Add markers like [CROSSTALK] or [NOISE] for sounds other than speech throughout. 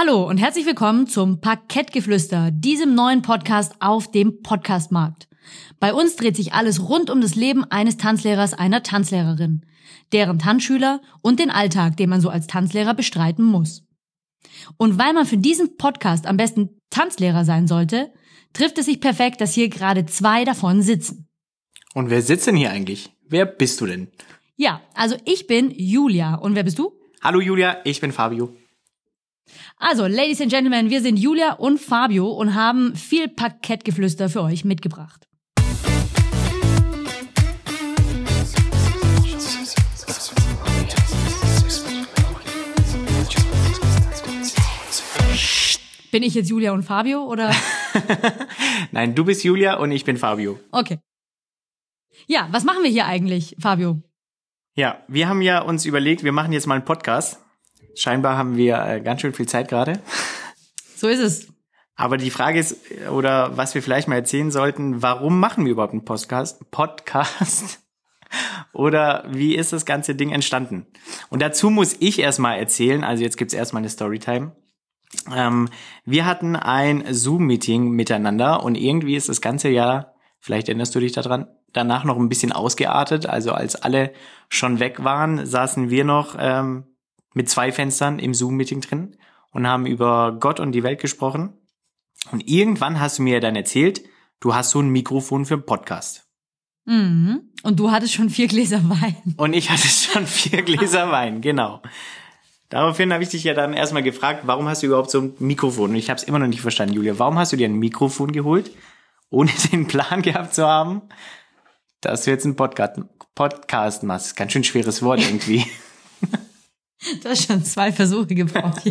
Hallo und herzlich willkommen zum Parkettgeflüster, diesem neuen Podcast auf dem Podcastmarkt. Bei uns dreht sich alles rund um das Leben eines Tanzlehrers, einer Tanzlehrerin, deren Tanzschüler und den Alltag, den man so als Tanzlehrer bestreiten muss. Und weil man für diesen Podcast am besten Tanzlehrer sein sollte, trifft es sich perfekt, dass hier gerade zwei davon sitzen. Und wer sitzt denn hier eigentlich? Wer bist du denn? Ja, also ich bin Julia. Und wer bist du? Hallo Julia, ich bin Fabio. Also, Ladies and Gentlemen, wir sind Julia und Fabio und haben viel Parkettgeflüster für euch mitgebracht. Bin ich jetzt Julia und Fabio oder? [LAUGHS] Nein, du bist Julia und ich bin Fabio. Okay. Ja, was machen wir hier eigentlich, Fabio? Ja, wir haben ja uns überlegt, wir machen jetzt mal einen Podcast. Scheinbar haben wir äh, ganz schön viel Zeit gerade. So ist es. Aber die Frage ist, oder was wir vielleicht mal erzählen sollten, warum machen wir überhaupt einen Podcast? Podcast? [LAUGHS] Oder wie ist das ganze Ding entstanden? Und dazu muss ich erstmal erzählen, also jetzt gibt's erstmal eine Storytime. Ähm, wir hatten ein Zoom-Meeting miteinander und irgendwie ist das ganze Jahr, vielleicht erinnerst du dich daran, danach noch ein bisschen ausgeartet. Also als alle schon weg waren, saßen wir noch ähm, mit zwei Fenstern im Zoom-Meeting drin und haben über Gott und die Welt gesprochen. Und irgendwann hast du mir dann erzählt, du hast so ein Mikrofon für einen Podcast. Mhm. Und du hattest schon vier Gläser Wein. Und ich hatte [LAUGHS] schon vier Gläser Wein, genau. Daraufhin habe ich dich ja dann erstmal gefragt, warum hast du überhaupt so ein Mikrofon? Und ich habe es immer noch nicht verstanden, Julia. Warum hast du dir ein Mikrofon geholt, ohne [LAUGHS] den Plan gehabt zu haben, dass du jetzt einen Podcast, Podcast machst? Ganz schön schweres Wort irgendwie. [LAUGHS] [LAUGHS] Du hast schon zwei Versuche gebraucht.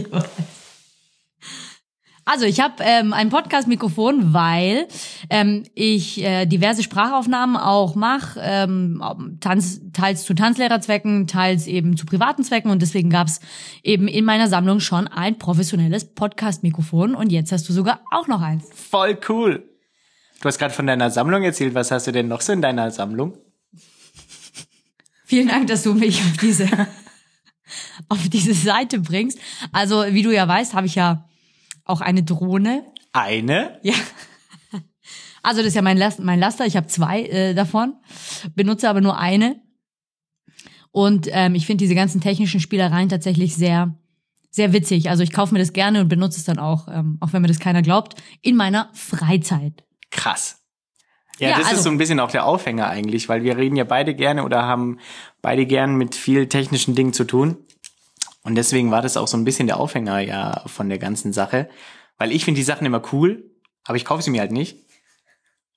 Also ich habe ähm, ein Podcast-Mikrofon, weil ähm, ich äh, diverse Sprachaufnahmen auch mache, ähm, Tanz, teils zu Tanzlehrerzwecken, teils eben zu privaten Zwecken und deswegen gab's eben in meiner Sammlung schon ein professionelles Podcast-Mikrofon und jetzt hast du sogar auch noch eins. Voll cool. Du hast gerade von deiner Sammlung erzählt. Was hast du denn noch so in deiner Sammlung? Vielen Dank, dass du mich auf diese [LAUGHS] auf diese Seite bringst. Also wie du ja weißt, habe ich ja auch eine Drohne. Eine? Ja. Also das ist ja mein, Last, mein Laster. Ich habe zwei äh, davon, benutze aber nur eine. Und ähm, ich finde diese ganzen technischen Spielereien tatsächlich sehr, sehr witzig. Also ich kaufe mir das gerne und benutze es dann auch, ähm, auch wenn mir das keiner glaubt, in meiner Freizeit. Krass. Ja, Ja, das also- ist so ein bisschen auch der Aufhänger eigentlich, weil wir reden ja beide gerne oder haben beide gern mit viel technischen Dingen zu tun. Und deswegen war das auch so ein bisschen der Aufhänger ja von der ganzen Sache. Weil ich finde die Sachen immer cool, aber ich kaufe sie mir halt nicht.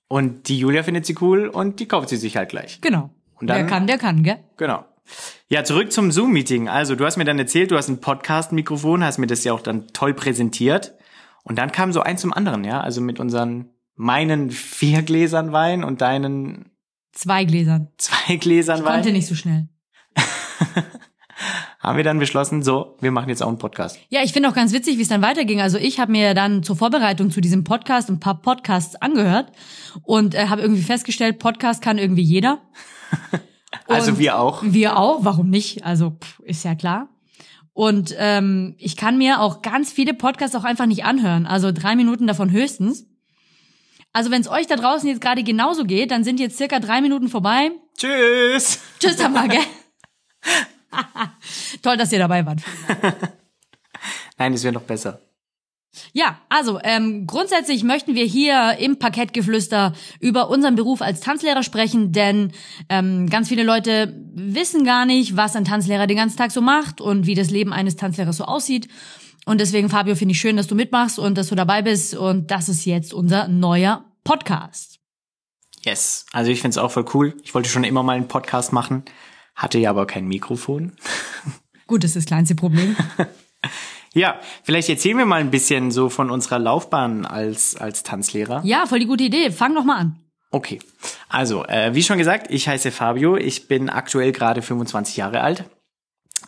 Und die Julia findet sie cool und die kauft sie sich halt gleich. Genau. Und Wer dann- kann, der kann, gell? Genau. Ja, zurück zum Zoom-Meeting. Also, du hast mir dann erzählt, du hast ein Podcast-Mikrofon, hast mir das ja auch dann toll präsentiert. Und dann kam so eins zum anderen, ja. Also mit unseren, meinen vier Gläsern Wein und deinen Zwei Gläsern. zwei Gläsern Konnte Wein. nicht so schnell. [LAUGHS] Haben wir dann beschlossen, so, wir machen jetzt auch einen Podcast. Ja, ich finde auch ganz witzig, wie es dann weiterging. Also ich habe mir dann zur Vorbereitung zu diesem Podcast ein paar Podcasts angehört und äh, habe irgendwie festgestellt, Podcast kann irgendwie jeder. [LAUGHS] Also Und wir auch. Wir auch, warum nicht? Also pff, ist ja klar. Und ähm, ich kann mir auch ganz viele Podcasts auch einfach nicht anhören. Also drei Minuten davon höchstens. Also wenn es euch da draußen jetzt gerade genauso geht, dann sind jetzt circa drei Minuten vorbei. Tschüss. Tschüss, Tamar, gell? [LAUGHS] [LAUGHS] Toll, dass ihr dabei wart. [LAUGHS] Nein, das wäre noch besser. Ja, also ähm, grundsätzlich möchten wir hier im Parkettgeflüster über unseren Beruf als Tanzlehrer sprechen, denn ähm, ganz viele Leute wissen gar nicht, was ein Tanzlehrer den ganzen Tag so macht und wie das Leben eines Tanzlehrers so aussieht. Und deswegen, Fabio, finde ich schön, dass du mitmachst und dass du dabei bist. Und das ist jetzt unser neuer Podcast. Yes. Also ich find's auch voll cool. Ich wollte schon immer mal einen Podcast machen, hatte ja aber kein Mikrofon. [LAUGHS] Gut, das ist das kleinste Problem. Ja, vielleicht erzählen wir mal ein bisschen so von unserer Laufbahn als, als Tanzlehrer. Ja, voll die gute Idee. Fang doch mal an. Okay, also äh, wie schon gesagt, ich heiße Fabio, ich bin aktuell gerade 25 Jahre alt.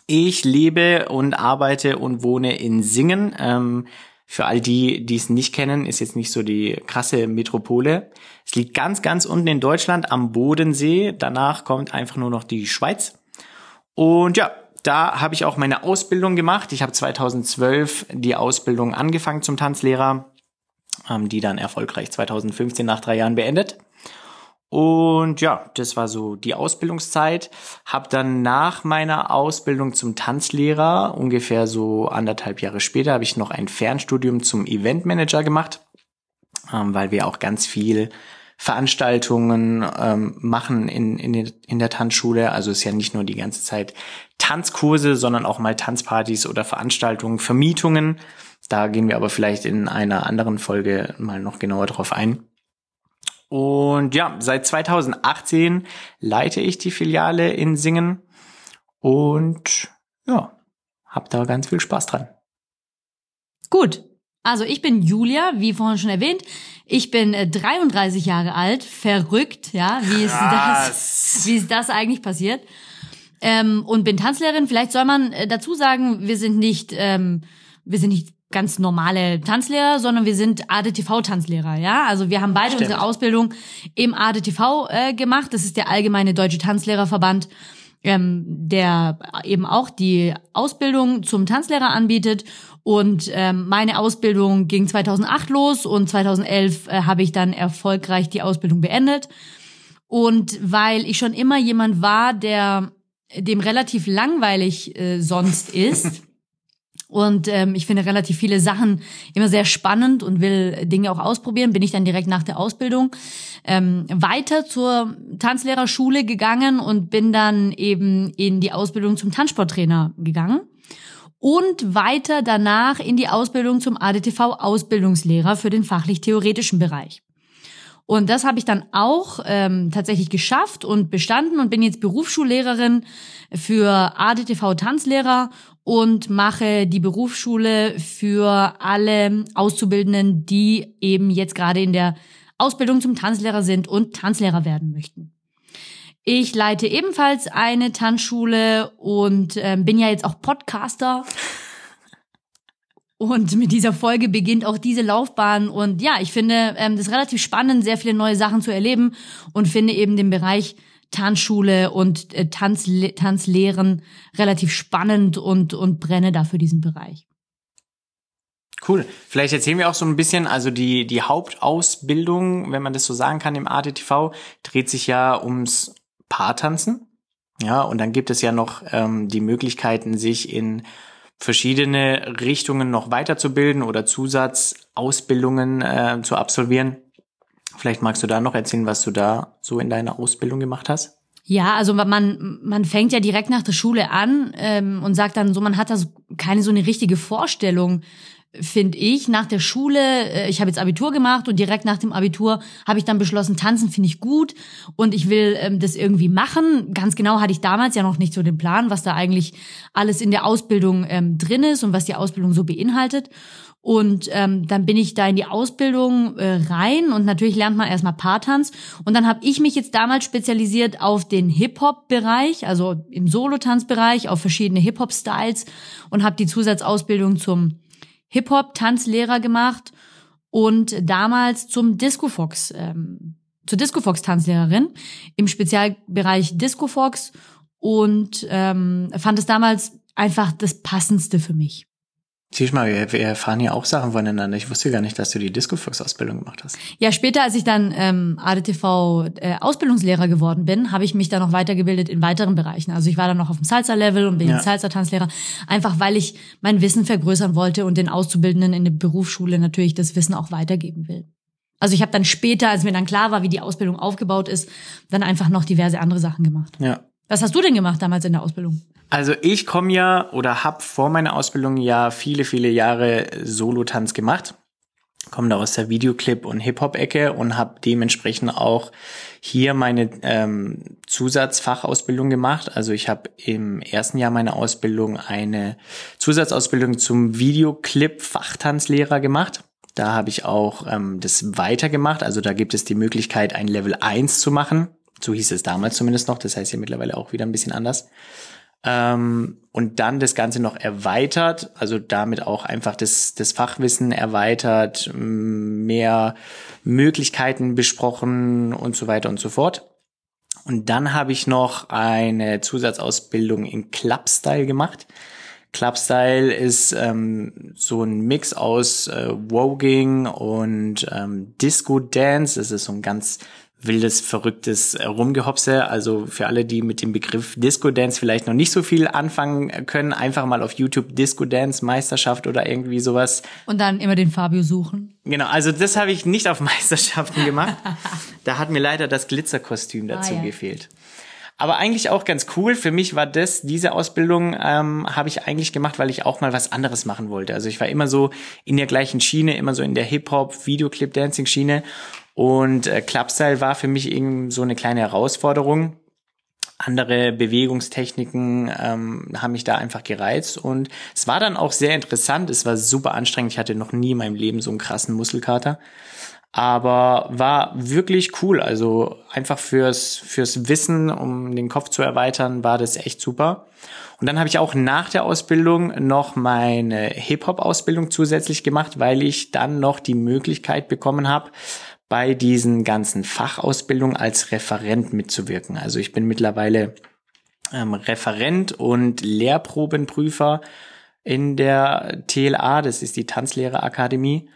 Ich lebe und arbeite und wohne in Singen. Ähm, für all die, die es nicht kennen, ist jetzt nicht so die krasse Metropole. Es liegt ganz, ganz unten in Deutschland am Bodensee. Danach kommt einfach nur noch die Schweiz. Und ja, da habe ich auch meine Ausbildung gemacht. Ich habe 2012 die Ausbildung angefangen zum Tanzlehrer, ähm, die dann erfolgreich 2015 nach drei Jahren beendet. Und ja, das war so die Ausbildungszeit. Hab dann nach meiner Ausbildung zum Tanzlehrer, ungefähr so anderthalb Jahre später, habe ich noch ein Fernstudium zum Eventmanager gemacht, ähm, weil wir auch ganz viel Veranstaltungen ähm, machen in, in, in der Tanzschule. Also es ist ja nicht nur die ganze Zeit Tanzkurse, sondern auch mal Tanzpartys oder Veranstaltungen, Vermietungen. Da gehen wir aber vielleicht in einer anderen Folge mal noch genauer drauf ein. Und ja, seit 2018 leite ich die Filiale in Singen und ja, hab da ganz viel Spaß dran. Gut. Also ich bin Julia, wie vorhin schon erwähnt. Ich bin 33 äh, Jahre alt, verrückt, ja, wie ist das, wie ist das eigentlich passiert? Ähm, und bin Tanzlehrerin. Vielleicht soll man äh, dazu sagen, wir sind nicht, ähm, wir sind nicht ganz normale Tanzlehrer, sondern wir sind ADTV-Tanzlehrer, ja. Also wir haben beide Stimmt. unsere Ausbildung im ADTV äh, gemacht. Das ist der allgemeine Deutsche Tanzlehrerverband, ähm, der eben auch die Ausbildung zum Tanzlehrer anbietet. Und ähm, meine Ausbildung ging 2008 los und 2011 äh, habe ich dann erfolgreich die Ausbildung beendet. Und weil ich schon immer jemand war, der dem relativ langweilig äh, sonst ist, [LAUGHS] Und ähm, ich finde relativ viele Sachen immer sehr spannend und will Dinge auch ausprobieren. Bin ich dann direkt nach der Ausbildung ähm, weiter zur Tanzlehrerschule gegangen und bin dann eben in die Ausbildung zum Tanzsporttrainer gegangen. Und weiter danach in die Ausbildung zum ADTV-Ausbildungslehrer für den fachlich-theoretischen Bereich. Und das habe ich dann auch ähm, tatsächlich geschafft und bestanden und bin jetzt Berufsschullehrerin für ADTV Tanzlehrer und mache die Berufsschule für alle Auszubildenden, die eben jetzt gerade in der Ausbildung zum Tanzlehrer sind und Tanzlehrer werden möchten. Ich leite ebenfalls eine Tanzschule und äh, bin ja jetzt auch Podcaster. [LAUGHS] Und mit dieser Folge beginnt auch diese Laufbahn. Und ja, ich finde ähm, das relativ spannend, sehr viele neue Sachen zu erleben und finde eben den Bereich Tanzschule und äh, Tanzle Tanzlehren relativ spannend und, und brenne dafür diesen Bereich. Cool. Vielleicht erzählen wir auch so ein bisschen, also die, die Hauptausbildung, wenn man das so sagen kann im ADTV, dreht sich ja ums Paartanzen. Ja, und dann gibt es ja noch ähm, die Möglichkeiten, sich in verschiedene Richtungen noch weiterzubilden oder Zusatzausbildungen äh, zu absolvieren. Vielleicht magst du da noch erzählen, was du da so in deiner Ausbildung gemacht hast? Ja, also man, man fängt ja direkt nach der Schule an ähm, und sagt dann so, man hat da so keine so eine richtige Vorstellung, finde ich, nach der Schule, äh, ich habe jetzt Abitur gemacht und direkt nach dem Abitur habe ich dann beschlossen, tanzen finde ich gut und ich will ähm, das irgendwie machen. Ganz genau hatte ich damals ja noch nicht so den Plan, was da eigentlich alles in der Ausbildung ähm, drin ist und was die Ausbildung so beinhaltet. Und ähm, dann bin ich da in die Ausbildung äh, rein und natürlich lernt man erstmal Paartanz. Und dann habe ich mich jetzt damals spezialisiert auf den Hip-Hop-Bereich, also im Solotanzbereich, auf verschiedene Hip-Hop-Styles und habe die Zusatzausbildung zum Hip-Hop-Tanzlehrer gemacht und damals zum Disco Fox, ähm, zur Disco Fox Tanzlehrerin im Spezialbereich Disco Fox und ähm, fand es damals einfach das Passendste für mich. Siehst mal, wir, wir erfahren ja auch Sachen voneinander. Ich wusste gar nicht, dass du die Disco-Fox-Ausbildung gemacht hast. Ja, später, als ich dann ähm, ADTV-Ausbildungslehrer äh, geworden bin, habe ich mich dann noch weitergebildet in weiteren Bereichen. Also ich war dann noch auf dem Salsa-Level und bin ja. Salsa-Tanzlehrer, einfach weil ich mein Wissen vergrößern wollte und den Auszubildenden in der Berufsschule natürlich das Wissen auch weitergeben will. Also ich habe dann später, als mir dann klar war, wie die Ausbildung aufgebaut ist, dann einfach noch diverse andere Sachen gemacht. Ja. Was hast du denn gemacht damals in der Ausbildung? Also ich komme ja oder habe vor meiner Ausbildung ja viele, viele Jahre Solotanz gemacht. Komme da aus der Videoclip- und Hip-Hop-Ecke und habe dementsprechend auch hier meine ähm, Zusatzfachausbildung gemacht. Also ich habe im ersten Jahr meiner Ausbildung eine Zusatzausbildung zum Videoclip-Fachtanzlehrer gemacht. Da habe ich auch ähm, das weitergemacht. Also da gibt es die Möglichkeit, ein Level 1 zu machen. So hieß es damals zumindest noch. Das heißt ja mittlerweile auch wieder ein bisschen anders ähm, und dann das Ganze noch erweitert, also damit auch einfach das, das Fachwissen erweitert, mehr Möglichkeiten besprochen und so weiter und so fort. Und dann habe ich noch eine Zusatzausbildung in Clubstyle gemacht. Clubstyle ist ähm, so ein Mix aus äh, Voging und ähm, Disco Dance. Das ist so ein ganz wildes, verrücktes Rumgehopse. Also für alle, die mit dem Begriff Disco Dance vielleicht noch nicht so viel anfangen können, einfach mal auf YouTube Disco Dance Meisterschaft oder irgendwie sowas. Und dann immer den Fabio suchen. Genau, also das habe ich nicht auf [LAUGHS] Meisterschaften gemacht. da hat mir leider das Glitzerkostüm dazu ah, ja. gefehlt. Aber eigentlich auch ganz cool. Für mich war das, diese Ausbildung ähm, habe ich eigentlich gemacht, weil ich auch mal was anderes machen wollte. Also ich war immer so in der gleichen Schiene, immer so in der Hip-Hop, Videoclip-Dancing-Schiene. Und äh, Clubstyle war für mich eben so eine kleine Herausforderung. Andere Bewegungstechniken ähm, haben mich da einfach gereizt und es war dann auch sehr interessant. Es war super anstrengend. Ich hatte noch nie in meinem Leben so einen krassen Muskelkater aber war wirklich cool. Also einfach fürs, fürs Wissen, um den Kopf zu erweitern, war das echt super. Und dann habe ich auch nach der Ausbildung noch meine Hip-Hop-Ausbildung zusätzlich gemacht, weil ich dann noch die Möglichkeit bekommen habe, bei diesen ganzen Fachausbildungen als Referent mitzuwirken. Also ich bin mittlerweile ähm, Referent und Lehrprobenprüfer in der TLA, das ist die Tanzlehrerakademie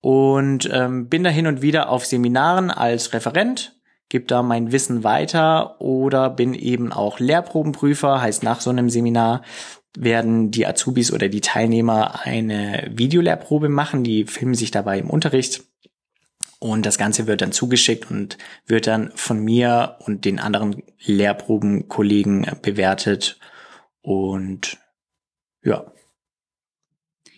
und ähm, bin da hin und wieder auf Seminaren als Referent, gebe da mein Wissen weiter oder bin eben auch Lehrprobenprüfer, heißt nach so einem Seminar werden die Azubis oder die Teilnehmer eine Videolehrprobe machen, die filmen sich dabei im Unterricht. Und das Ganze wird dann zugeschickt und wird dann von mir und den anderen Lehrprobenkollegen bewertet. Und ja.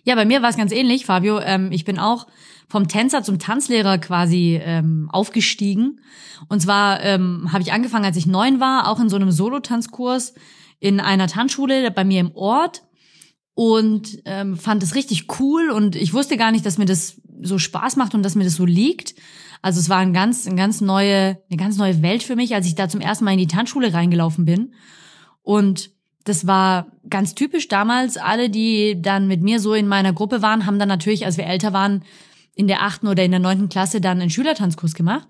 Ja, bei mir war es ganz ähnlich, Fabio. Ähm, ich bin auch vom Tänzer zum Tanzlehrer quasi ähm, aufgestiegen. Und zwar ähm, habe ich angefangen, als ich neun war, auch in so einem Solotanzkurs in einer Tanzschule bei mir im Ort und ähm, fand es richtig cool und ich wusste gar nicht, dass mir das so Spaß macht und dass mir das so liegt. Also es war ein ganz, ein ganz neue, eine ganz neue Welt für mich, als ich da zum ersten Mal in die Tanzschule reingelaufen bin. Und das war ganz typisch damals. Alle, die dann mit mir so in meiner Gruppe waren, haben dann natürlich, als wir älter waren, in der achten oder in der neunten Klasse dann einen Schülertanzkurs gemacht.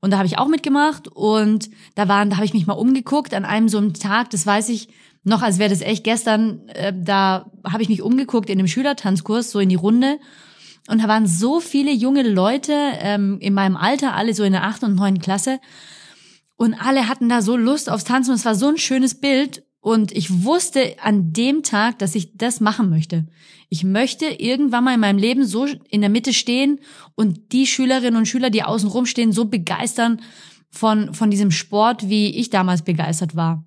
Und da habe ich auch mitgemacht und da waren, da habe ich mich mal umgeguckt an einem so einem Tag, das weiß ich noch, als wäre das echt gestern, äh, da habe ich mich umgeguckt in einem Schülertanzkurs, so in die Runde. Und da waren so viele junge Leute ähm, in meinem Alter, alle so in der achten und neunten Klasse. Und alle hatten da so Lust aufs Tanzen und es war so ein schönes Bild. Und ich wusste an dem Tag, dass ich das machen möchte. Ich möchte irgendwann mal in meinem Leben so in der Mitte stehen und die Schülerinnen und Schüler, die außen rum stehen, so begeistern von, von diesem Sport, wie ich damals begeistert war.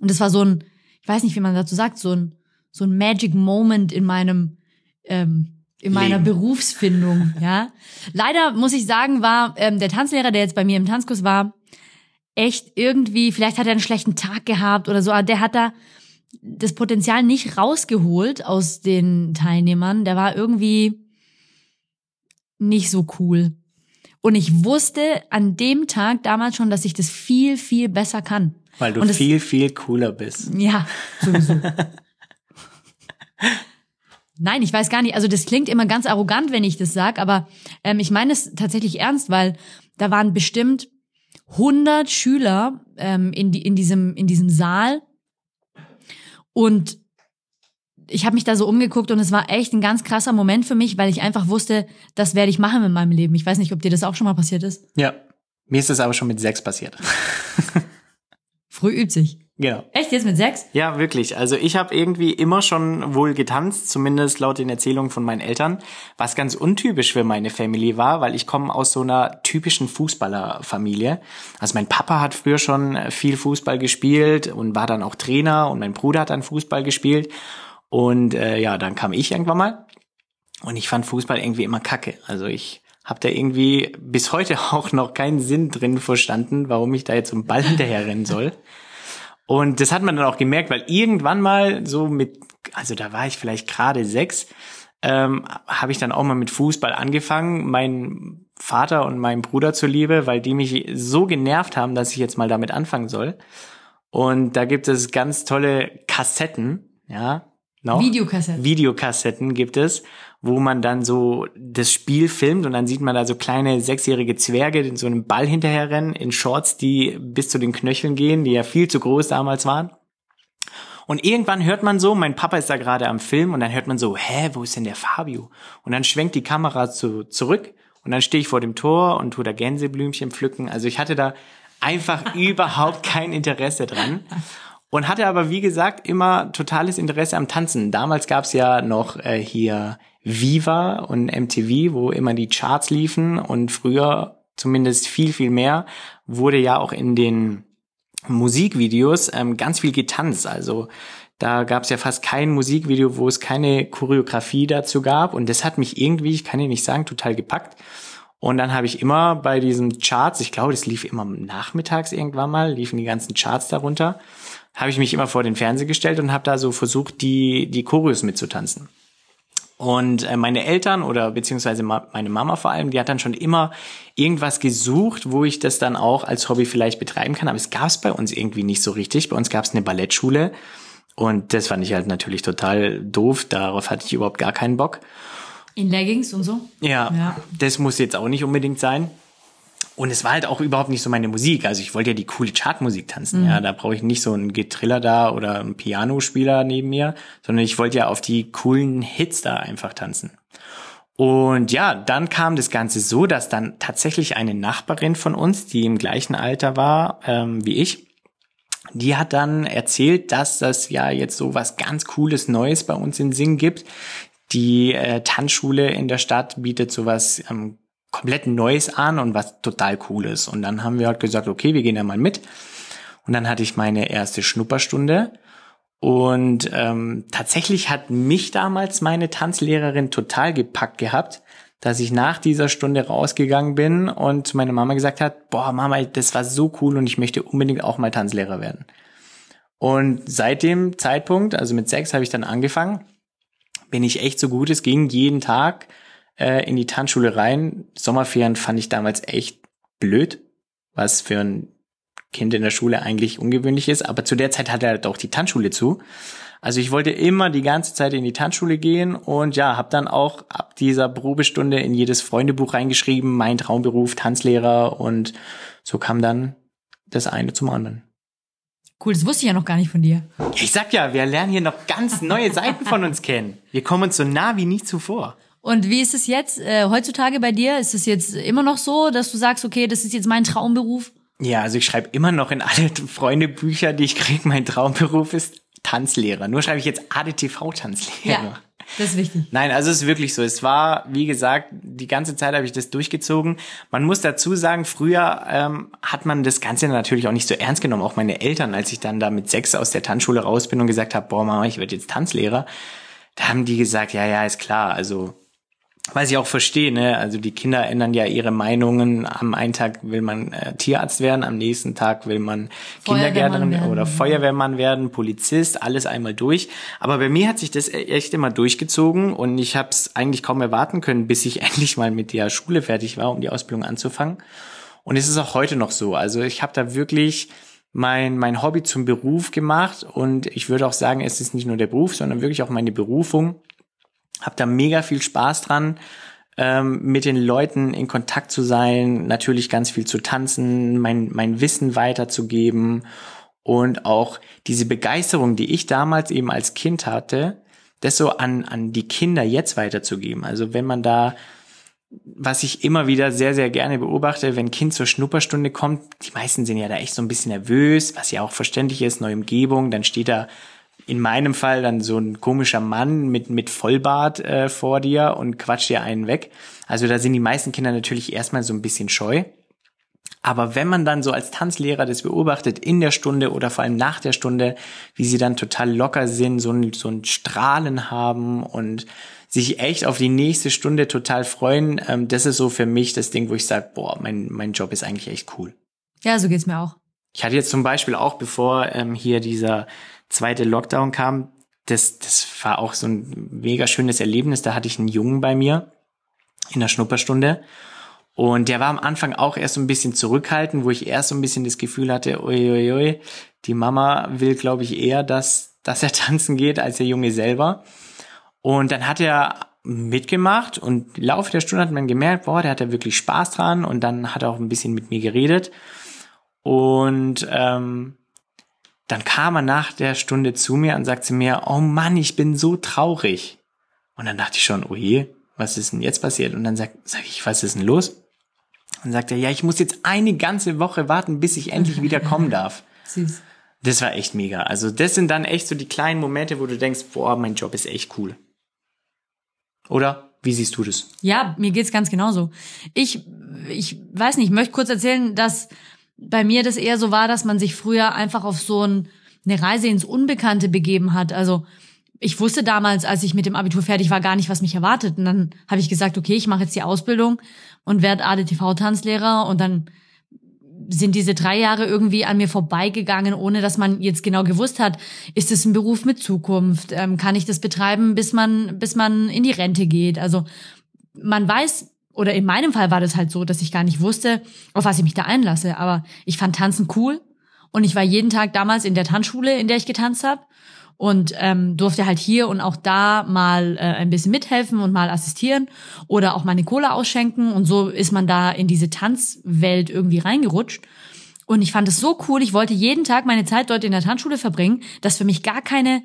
Und das war so ein, ich weiß nicht, wie man dazu sagt, so ein, so ein Magic Moment in meinem, ähm, in meiner Leben. Berufsfindung, ja. Leider muss ich sagen, war ähm, der Tanzlehrer, der jetzt bei mir im Tanzkurs war, echt irgendwie, vielleicht hat er einen schlechten Tag gehabt oder so, aber der hat da das Potenzial nicht rausgeholt aus den Teilnehmern. Der war irgendwie nicht so cool. Und ich wusste an dem Tag damals schon, dass ich das viel, viel besser kann. Weil du das, viel, viel cooler bist. Ja, sowieso. [LAUGHS] Nein, ich weiß gar nicht. Also das klingt immer ganz arrogant, wenn ich das sag, aber ähm, ich meine es tatsächlich ernst, weil da waren bestimmt 100 Schüler ähm, in, die, in, diesem, in diesem Saal und ich habe mich da so umgeguckt und es war echt ein ganz krasser Moment für mich, weil ich einfach wusste, das werde ich machen in meinem Leben. Ich weiß nicht, ob dir das auch schon mal passiert ist. Ja, mir ist das aber schon mit sechs passiert. Früh übt sich. Genau. Echt jetzt mit sechs? Ja, wirklich. Also ich habe irgendwie immer schon wohl getanzt, zumindest laut den Erzählungen von meinen Eltern, was ganz untypisch für meine Family war, weil ich komme aus so einer typischen Fußballerfamilie. Also mein Papa hat früher schon viel Fußball gespielt und war dann auch Trainer und mein Bruder hat dann Fußball gespielt. Und äh, ja, dann kam ich irgendwann mal und ich fand Fußball irgendwie immer kacke. Also ich habe da irgendwie bis heute [LAUGHS] auch noch keinen Sinn drin verstanden, warum ich da jetzt um Ball hinterherrennen soll. Und das hat man dann auch gemerkt, weil irgendwann mal so mit, also da war ich vielleicht gerade sechs, ähm, habe ich dann auch mal mit Fußball angefangen, mein Vater und meinem Bruder zuliebe, weil die mich so genervt haben, dass ich jetzt mal damit anfangen soll. Und da gibt es ganz tolle Kassetten, ja, noch. Videokassetten. Videokassetten gibt es, wo man dann so das Spiel filmt und dann sieht man da so kleine sechsjährige Zwerge in so einem Ball hinterherrennen, in Shorts, die bis zu den Knöcheln gehen, die ja viel zu groß damals waren. Und irgendwann hört man so, mein Papa ist da gerade am Film und dann hört man so, hä, wo ist denn der Fabio? Und dann schwenkt die Kamera zu, zurück und dann stehe ich vor dem Tor und tu da Gänseblümchen pflücken. Also ich hatte da einfach [LAUGHS] überhaupt kein Interesse dran. Und hatte aber, wie gesagt, immer totales Interesse am Tanzen. Damals gab's ja noch äh, hier Viva und MTV, wo immer die Charts liefen. Und früher, zumindest viel, viel mehr, wurde ja auch in den Musikvideos ähm, ganz viel getanzt. Also da gab's ja fast kein Musikvideo, wo es keine Choreografie dazu gab. Und das hat mich irgendwie, ich kann dir nicht sagen, total gepackt. Und dann habe ich immer bei diesen Charts, ich glaube, das lief immer nachmittags irgendwann mal, liefen die ganzen Charts darunter, habe ich mich immer vor den Fernseher gestellt und habe da so versucht, die, die Choreos mitzutanzen. Und äh, meine Eltern oder beziehungsweise meine Mama vor allem, die hat dann schon immer irgendwas gesucht, wo ich das dann auch als Hobby vielleicht betreiben kann. Aber es gab es bei uns irgendwie nicht so richtig. Bei uns gab es eine Ballettschule und das fand ich halt natürlich total doof. Darauf hatte ich überhaupt gar keinen Bock. In Leggings und so? Ja, ja, das muss jetzt auch nicht unbedingt sein. Und es war halt auch überhaupt nicht so meine Musik. Also ich wollte ja die coole Chartmusik tanzen. Mhm. Ja, da brauche ich nicht so einen Getriller da oder einen Pianospieler neben mir, sondern ich wollte ja auf die coolen Hits da einfach tanzen. Und ja, dann kam das Ganze so, dass dann tatsächlich eine Nachbarin von uns, die im gleichen Alter war ähm, wie ich, die hat dann erzählt, dass das ja jetzt so was ganz Cooles Neues bei uns in Sing gibt. Die äh, Tanzschule in der Stadt bietet sowas ähm, komplett Neues an und was total cool ist. Und dann haben wir halt gesagt, okay, wir gehen da mal mit. Und dann hatte ich meine erste Schnupperstunde. Und ähm, tatsächlich hat mich damals meine Tanzlehrerin total gepackt gehabt, dass ich nach dieser Stunde rausgegangen bin und meine Mama gesagt hat, boah, Mama, das war so cool und ich möchte unbedingt auch mal Tanzlehrer werden. Und seit dem Zeitpunkt, also mit sechs, habe ich dann angefangen bin ich echt so gut es ging, jeden Tag äh, in die Tanzschule rein. Sommerferien fand ich damals echt blöd, was für ein Kind in der Schule eigentlich ungewöhnlich ist. Aber zu der Zeit hatte halt auch die Tanzschule zu. Also ich wollte immer die ganze Zeit in die Tanzschule gehen und ja, habe dann auch ab dieser Probestunde in jedes Freundebuch reingeschrieben, mein Traumberuf Tanzlehrer und so kam dann das eine zum anderen. Cool, das wusste ich ja noch gar nicht von dir. Ich sag ja, wir lernen hier noch ganz neue Seiten von uns kennen. Wir kommen uns so nah wie nie zuvor. Und wie ist es jetzt äh, heutzutage bei dir? Ist es jetzt immer noch so, dass du sagst, okay, das ist jetzt mein Traumberuf? Ja, also ich schreibe immer noch in alle Freundebücher, die ich kriege, mein Traumberuf ist Tanzlehrer. Nur schreibe ich jetzt ADTV-Tanzlehrer. Ja. Das ist wichtig. Nein, also es ist wirklich so. Es war, wie gesagt, die ganze Zeit habe ich das durchgezogen. Man muss dazu sagen, früher ähm, hat man das Ganze natürlich auch nicht so ernst genommen. Auch meine Eltern, als ich dann da mit sechs aus der Tanzschule raus bin und gesagt habe, boah Mama, ich werde jetzt Tanzlehrer, da haben die gesagt, ja, ja, ist klar. Also was ich auch verstehe, ne? Also die Kinder ändern ja ihre Meinungen. Am einen Tag will man äh, Tierarzt werden, am nächsten Tag will man Kindergärtnerin oder Feuerwehrmann werden, Polizist, alles einmal durch. Aber bei mir hat sich das e-, echt immer durchgezogen und ich habe es eigentlich kaum erwarten können, bis ich [LAUGHS] endlich mal mit der Schule fertig war, um die Ausbildung anzufangen. Und es ist auch heute noch so. Also ich habe da wirklich mein, mein Hobby zum Beruf gemacht und ich würde auch sagen, es ist nicht nur der Beruf, sondern wirklich auch meine Berufung hab da mega viel Spaß dran, ähm, mit den Leuten in Kontakt zu sein, natürlich ganz viel zu tanzen, mein, mein Wissen weiterzugeben und auch diese Begeisterung, die ich damals eben als Kind hatte, das so an, an die Kinder jetzt weiterzugeben. Also wenn man da, was ich immer wieder sehr, sehr gerne beobachte, wenn ein Kind zur Schnupperstunde kommt, die meisten sind ja da echt so ein bisschen nervös, was ja auch verständlich ist, neue Umgebung, dann steht da in meinem Fall dann so ein komischer Mann mit, mit Vollbart äh, vor dir und quatscht dir einen weg. Also da sind die meisten Kinder natürlich erstmal so ein bisschen scheu. Aber wenn man dann so als Tanzlehrer das beobachtet in der Stunde oder vor allem nach der Stunde, wie sie dann total locker sind, so ein, so ein Strahlen haben und sich echt auf die nächste Stunde total freuen, ähm, das ist so für mich das Ding, wo ich sage, boah, mein, mein Job ist eigentlich echt cool. Ja, so geht's mir auch. Ich hatte jetzt zum Beispiel auch, bevor ähm, hier dieser zweite Lockdown kam, das, das war auch so ein mega schönes Erlebnis. Da hatte ich einen Jungen bei mir in der Schnupperstunde. Und der war am Anfang auch erst so ein bisschen zurückhaltend, wo ich erst so ein bisschen das Gefühl hatte, ui, ui, ui, die Mama will, glaube ich, eher, dass dass er [LAUGHS] tanzen geht, als der Junge selber. Und dann hat er mitgemacht und im Laufe der Stunde hat man gemerkt, boah, der hat ja wirklich Spaß dran und dann hat er auch ein bisschen mit mir geredet. Und ähm, dann kam er nach der Stunde zu mir und sagte mir, oh Mann, ich bin so traurig. Und dann dachte ich schon, oh je, was ist denn jetzt passiert? Und dann sag, sag ich, was ist denn los? Und sagt er, ja, ich muss jetzt eine ganze Woche warten, bis ich endlich wieder kommen [LAUGHS] darf. Süß. Das war echt mega. Also das sind dann echt so die kleinen Momente, wo du denkst, boah, mein Job ist echt cool. Oder? Wie siehst du das? Ja, mir geht's ganz genauso. Ich, ich weiß nicht, ich möchte kurz erzählen, dass bei mir das eher so war, dass man sich früher einfach auf so ein, eine Reise ins Unbekannte begeben hat. Also ich wusste damals, als ich mit dem Abitur fertig war, gar nicht, was mich erwartet. Und dann habe ich gesagt, okay, ich mache jetzt die Ausbildung und werde ADTV-Tanzlehrer und dann sind diese drei Jahre irgendwie an mir vorbeigegangen, ohne dass man jetzt genau gewusst hat, ist es ein Beruf mit Zukunft? Ähm, kann ich das betreiben, bis man, bis man in die Rente geht? Also man weiß, oder in meinem Fall war das halt so, dass ich gar nicht wusste, auf was ich mich da einlasse. Aber ich fand Tanzen cool und ich war jeden Tag damals in der Tanzschule, in der ich getanzt habe und ähm, durfte halt hier und auch da mal äh, ein bisschen mithelfen und mal assistieren oder auch mal eine Cola ausschenken und so ist man da in diese Tanzwelt irgendwie reingerutscht. Und ich fand es so cool, ich wollte jeden Tag meine Zeit dort in der Tanzschule verbringen, dass für mich gar keine,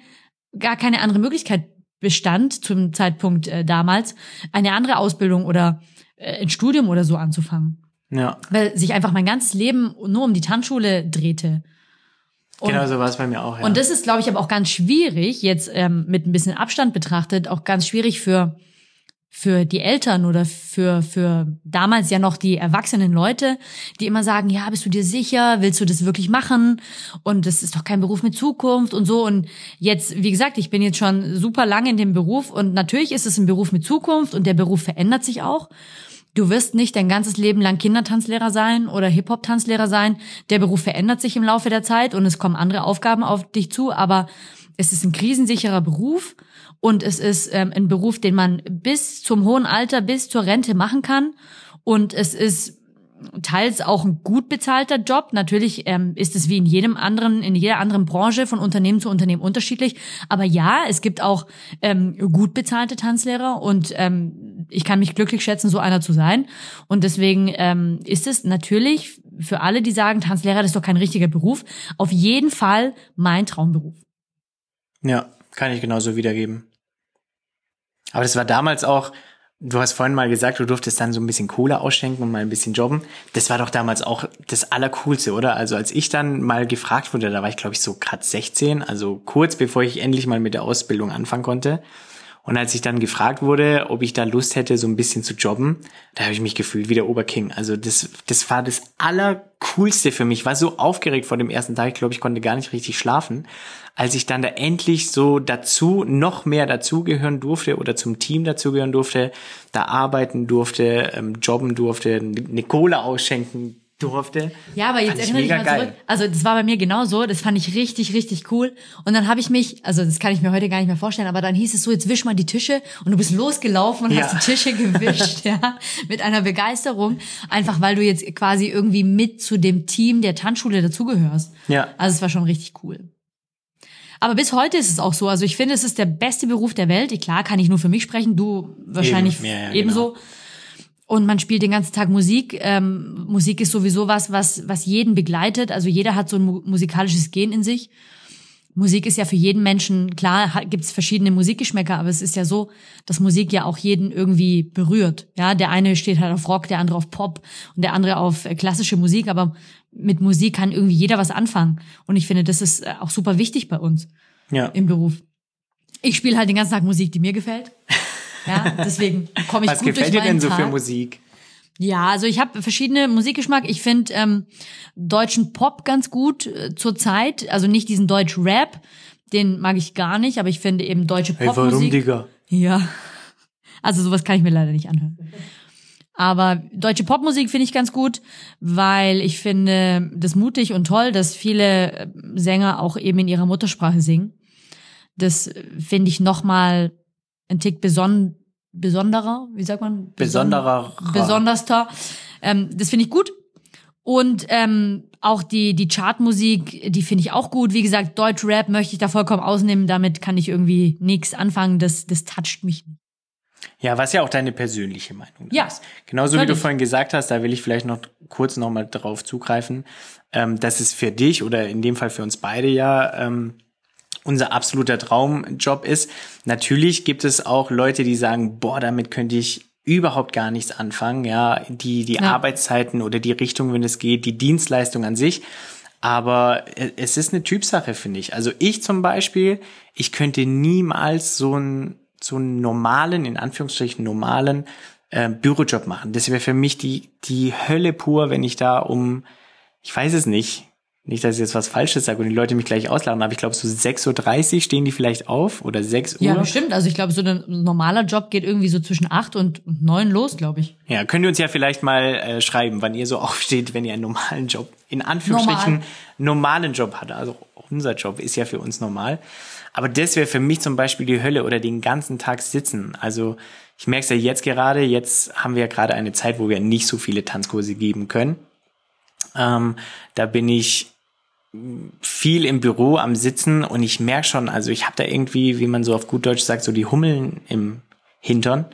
gar keine andere Möglichkeit bestand zum Zeitpunkt äh, damals, eine andere Ausbildung oder äh, ein Studium oder so anzufangen. Ja. Weil sich einfach mein ganzes Leben nur um die Tanzschule drehte. Und, genau so war es bei mir auch, ja. Und das ist, glaube ich, aber auch ganz schwierig, jetzt ähm, mit ein bisschen Abstand betrachtet, auch ganz schwierig für, für die Eltern oder für, für damals ja noch die erwachsenen Leute, die immer sagen, ja, bist du dir sicher? Willst du das wirklich machen? Und das ist doch kein Beruf mit Zukunft und so. Und jetzt, wie gesagt, ich bin jetzt schon super lange in dem Beruf und natürlich ist es ein Beruf mit Zukunft und der Beruf verändert sich auch. Du wirst nicht dein ganzes Leben lang Kindertanzlehrer sein oder Hip-Hop-Tanzlehrer sein. Der Beruf verändert sich im Laufe der Zeit und es kommen andere Aufgaben auf dich zu, aber es ist ein krisensicherer Beruf und es ist ähm, ein Beruf, den man bis zum hohen Alter, bis zur Rente machen kann. Und es ist teils auch ein gut bezahlter Job. Natürlich ähm, ist es wie in jedem anderen, in jeder anderen Branche von Unternehmen zu Unternehmen unterschiedlich. Aber ja, es gibt auch ähm, gut bezahlte Tanzlehrer und ähm, ich kann mich glücklich schätzen, so einer zu sein. Und deswegen ähm, ist es natürlich für alle, die sagen, Tanzlehrer, das ist doch kein richtiger Beruf, auf jeden Fall mein Traumberuf. Ja, kann ich genauso wiedergeben. Aber das war damals auch, Du hast vorhin mal gesagt, du durftest dann so ein bisschen Cola ausschenken und mal ein bisschen jobben. Das war doch damals auch das Allercoolste, oder? Also als ich dann mal gefragt wurde, da war ich glaube ich so grad 16, also kurz bevor ich endlich mal mit der Ausbildung anfangen konnte. Und als ich dann gefragt wurde, ob ich da Lust hätte, so ein bisschen zu jobben, da habe ich mich gefühlt wie der Oberking. Also das, das war das Allercoolste für mich. Ich war so aufgeregt vor dem ersten Tag, ich glaube, ich konnte gar nicht richtig schlafen als ich dann da endlich so dazu, noch mehr dazugehören durfte oder zum Team dazugehören durfte, da arbeiten durfte, ähm, jobben durfte, eine Kohle ausschenken durfte. Ja, aber jetzt erinnere ich mal geil. zurück. Also das war bei mir genauso. Das fand ich richtig, richtig cool. Und dann habe ich mich, also das kann ich mir heute gar nicht mehr vorstellen, aber dann hieß es so, jetzt wisch mal die Tische und du bist losgelaufen und ja. hast die Tische gewischt, [LAUGHS] ja, mit einer Begeisterung, einfach weil du jetzt quasi irgendwie mit zu dem Team der Tanzschule dazugehörst. Ja. Also es war schon richtig cool. Aber bis heute ist es auch so. Also ich finde, es ist der beste Beruf der Welt. Klar kann ich nur für mich sprechen, du wahrscheinlich Eben. Ja, ja, ebenso. Genau. Und man spielt den ganzen Tag Musik. Ähm, Musik ist sowieso was, was, was jeden begleitet. Also jeder hat so ein musikalisches Gen in sich. Musik ist ja für jeden Menschen, klar gibt es verschiedene Musikgeschmäcker, aber es ist ja so, dass Musik ja auch jeden irgendwie berührt. Ja, der eine steht halt auf Rock, der andere auf Pop und der andere auf äh, klassische Musik, aber mit Musik kann irgendwie jeder was anfangen. Und ich finde, das ist äh, auch super wichtig bei uns ja. im Beruf. Ich spiele halt den ganzen Tag Musik, die mir gefällt. [LAUGHS] Ja, deswegen komme ich was gut gefällt durch dir denn so Tag. für Musik? Ja, also ich habe verschiedene Musikgeschmack. Ich finde ähm, deutschen Pop ganz gut äh, zur Zeit. Also nicht diesen Deutsch Rap, den mag ich gar nicht, aber ich finde eben deutsche Popmusik. Hey, warum, Digga? Ja. Also sowas kann ich mir leider nicht anhören. Aber deutsche Popmusik finde ich ganz gut, weil ich finde das mutig und toll, dass viele äh, Sänger auch eben in ihrer Muttersprache singen. Das finde ich nochmal ein Tick beson besonderer, wie sagt man? Besonderer. Besonderster. Ähm, das finde ich gut. Und ähm, auch die, die Chartmusik, die finde ich auch gut. Wie gesagt, Deutsch-Rap möchte ich da vollkommen ausnehmen. Damit kann ich irgendwie nichts anfangen. Das, das toucht mich nicht. Ja, was ja auch deine persönliche Meinung ja, ist. Genauso wie du vorhin gesagt hast, da will ich vielleicht noch kurz nochmal drauf zugreifen, ähm, dass es für dich oder in dem Fall für uns beide ja ähm, unser absoluter Traumjob ist. Natürlich gibt es auch Leute, die sagen, boah, damit könnte ich überhaupt gar nichts anfangen, ja, die, die ja. Arbeitszeiten oder die Richtung, wenn es geht, die Dienstleistung an sich. Aber es ist eine Typsache, finde ich. Also ich zum Beispiel, ich könnte niemals so einen, so einen normalen, in Anführungsstrichen normalen äh, Bürojob machen. Das wäre für mich die, die Hölle pur, wenn ich da um, ich weiß es nicht, nicht, dass ich jetzt was Falsches sage und die Leute mich gleich ausladen, aber ich glaube, so 6.30 Uhr stehen die vielleicht auf oder 6 Uhr. Ja, bestimmt. Also ich glaube, so ein normaler Job geht irgendwie so zwischen 8 und 9 los, glaube ich. Ja, könnt ihr uns ja vielleicht mal äh, schreiben, wann ihr so [LAUGHS] aufsteht, wenn ihr einen normalen Job, in Anführungsstrichen, Normal. normalen Job habt. Also unser Job ist ja für uns normal. Aber das wäre für mich zum Beispiel die Hölle oder den ganzen Tag sitzen. Also ich merke es ja jetzt gerade, jetzt haben wir ja gerade eine Zeit, wo wir nicht so viele Tanzkurse geben können. Ähm, da bin ich viel im Büro am Sitzen und ich merke schon, also ich habe da irgendwie, wie man so auf gut Deutsch sagt, so die Hummeln im Hintern.